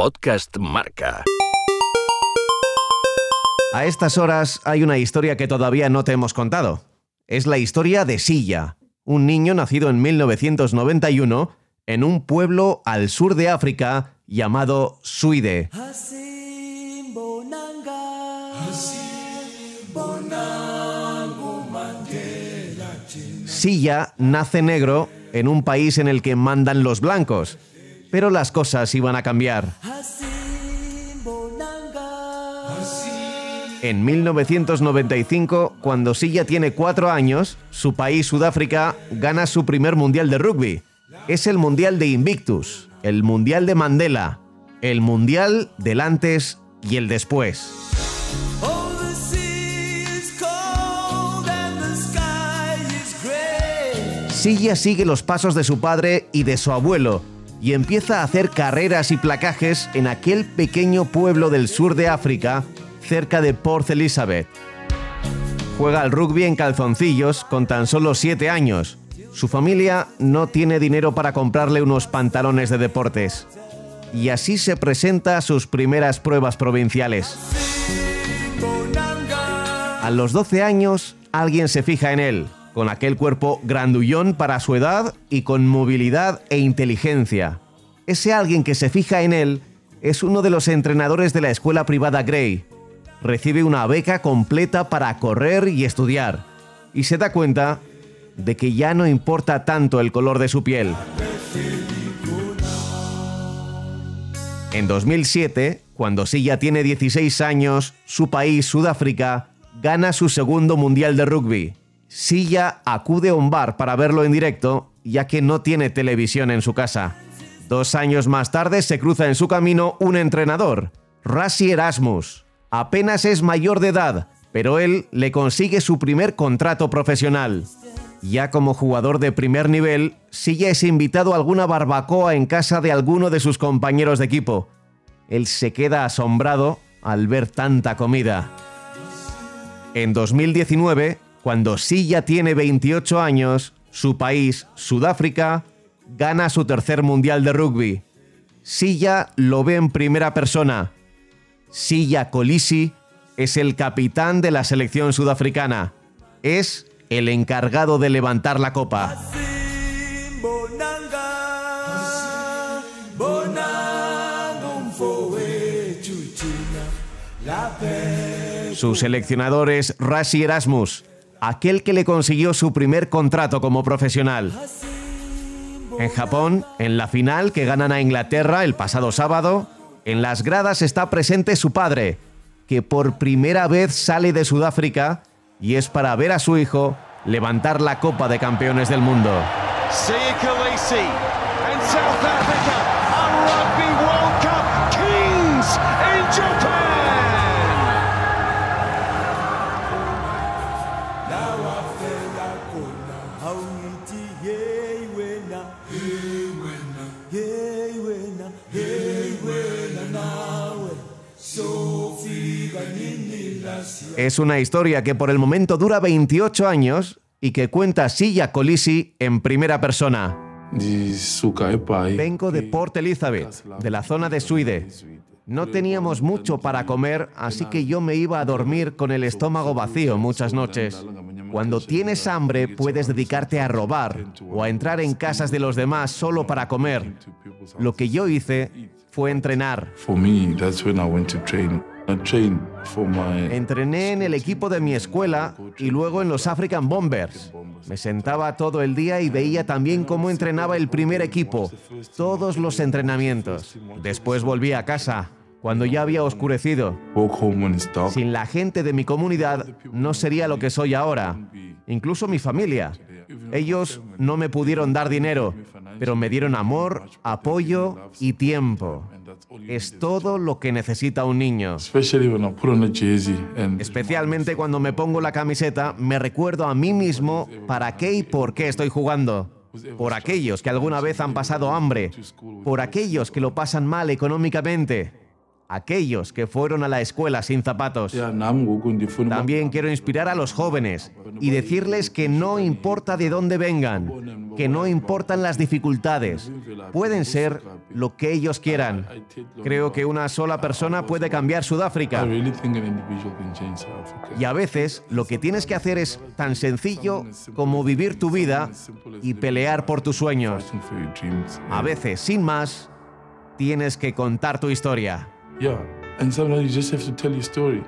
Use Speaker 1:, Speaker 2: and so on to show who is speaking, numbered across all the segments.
Speaker 1: Podcast Marca.
Speaker 2: A estas horas hay una historia que todavía no te hemos contado. Es la historia de Silla, un niño nacido en 1991 en un pueblo al sur de África llamado Suide. Silla nace negro en un país en el que mandan los blancos, pero las cosas iban a cambiar. En 1995, cuando Silla tiene cuatro años, su país, Sudáfrica, gana su primer mundial de rugby. Es el mundial de Invictus, el mundial de Mandela, el mundial del antes y el después. Silla sigue los pasos de su padre y de su abuelo y empieza a hacer carreras y placajes en aquel pequeño pueblo del sur de África, cerca de Port Elizabeth. Juega al rugby en calzoncillos con tan solo 7 años. Su familia no tiene dinero para comprarle unos pantalones de deportes. Y así se presenta a sus primeras pruebas provinciales. A los 12 años, alguien se fija en él con aquel cuerpo grandullón para su edad y con movilidad e inteligencia. Ese alguien que se fija en él es uno de los entrenadores de la escuela privada Gray. Recibe una beca completa para correr y estudiar, y se da cuenta de que ya no importa tanto el color de su piel. En 2007, cuando Silla tiene 16 años, su país, Sudáfrica, gana su segundo Mundial de Rugby. Silla acude a un bar para verlo en directo, ya que no tiene televisión en su casa. Dos años más tarde se cruza en su camino un entrenador, Rassi Erasmus. Apenas es mayor de edad, pero él le consigue su primer contrato profesional. Ya como jugador de primer nivel, Silla es invitado a alguna barbacoa en casa de alguno de sus compañeros de equipo. Él se queda asombrado al ver tanta comida. En 2019, cuando Silla tiene 28 años, su país, Sudáfrica, gana su tercer mundial de rugby. Silla lo ve en primera persona. Silla Colisi es el capitán de la selección sudafricana. Es el encargado de levantar la copa. Su seleccionador es Rashi Erasmus, aquel que le consiguió su primer contrato como profesional. En Japón, en la final que ganan a Inglaterra el pasado sábado, en las gradas está presente su padre, que por primera vez sale de Sudáfrica y es para ver a su hijo levantar la Copa de Campeones del Mundo. Es una historia que por el momento dura 28 años y que cuenta Silla Colisi en primera persona. Vengo de Port Elizabeth, de la zona de Suide. No teníamos mucho para comer, así que yo me iba a dormir con el estómago vacío muchas noches. Cuando tienes hambre puedes dedicarte a robar o a entrar en casas de los demás solo para comer. Lo que yo hice fue entrenar. Entrené en el equipo de mi escuela y luego en los African Bombers. Me sentaba todo el día y veía también cómo entrenaba el primer equipo, todos los entrenamientos. Después volví a casa, cuando ya había oscurecido. Sin la gente de mi comunidad no sería lo que soy ahora, incluso mi familia. Ellos no me pudieron dar dinero, pero me dieron amor, apoyo y tiempo. Es todo lo que necesita un niño. Especialmente cuando me pongo la camiseta, me recuerdo a mí mismo para qué y por qué estoy jugando. Por aquellos que alguna vez han pasado hambre, por aquellos que lo pasan mal económicamente. Aquellos que fueron a la escuela sin zapatos. También quiero inspirar a los jóvenes y decirles que no importa de dónde vengan, que no importan las dificultades, pueden ser lo que ellos quieran. Creo que una sola persona puede cambiar Sudáfrica. Y a veces lo que tienes que hacer es tan sencillo como vivir tu vida y pelear por tus sueños. A veces, sin más, tienes que contar tu historia.
Speaker 1: Yeah, and sometimes you just have to tell your story.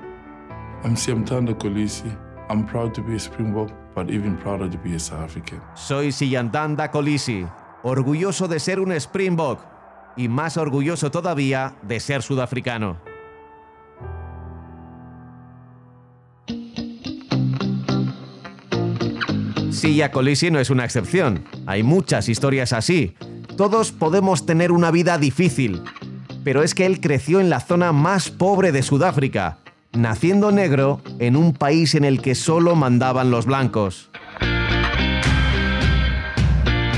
Speaker 1: I'm Siamtanda Kolisi. I'm proud to be a Springbok, but even prouder to be a South African.
Speaker 2: Soy Siyantanda Kolisi, orgulloso de ser un Springbok y más orgulloso todavía de ser sudafricano. Siya Kolisi no es una excepción. Hay muchas historias así. Todos podemos tener una vida difícil, pero es que él creció en la zona más pobre de Sudáfrica, naciendo negro en un país en el que solo mandaban los blancos.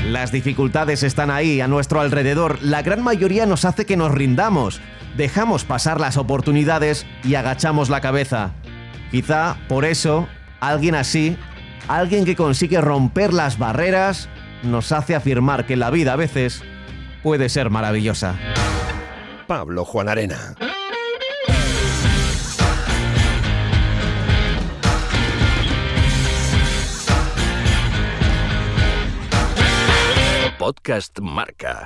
Speaker 2: Las dificultades están ahí, a nuestro alrededor. La gran mayoría nos hace que nos rindamos, dejamos pasar las oportunidades y agachamos la cabeza. Quizá por eso, alguien así, alguien que consigue romper las barreras, nos hace afirmar que la vida a veces puede ser maravillosa.
Speaker 3: Pablo Juan Arena. Podcast Marca.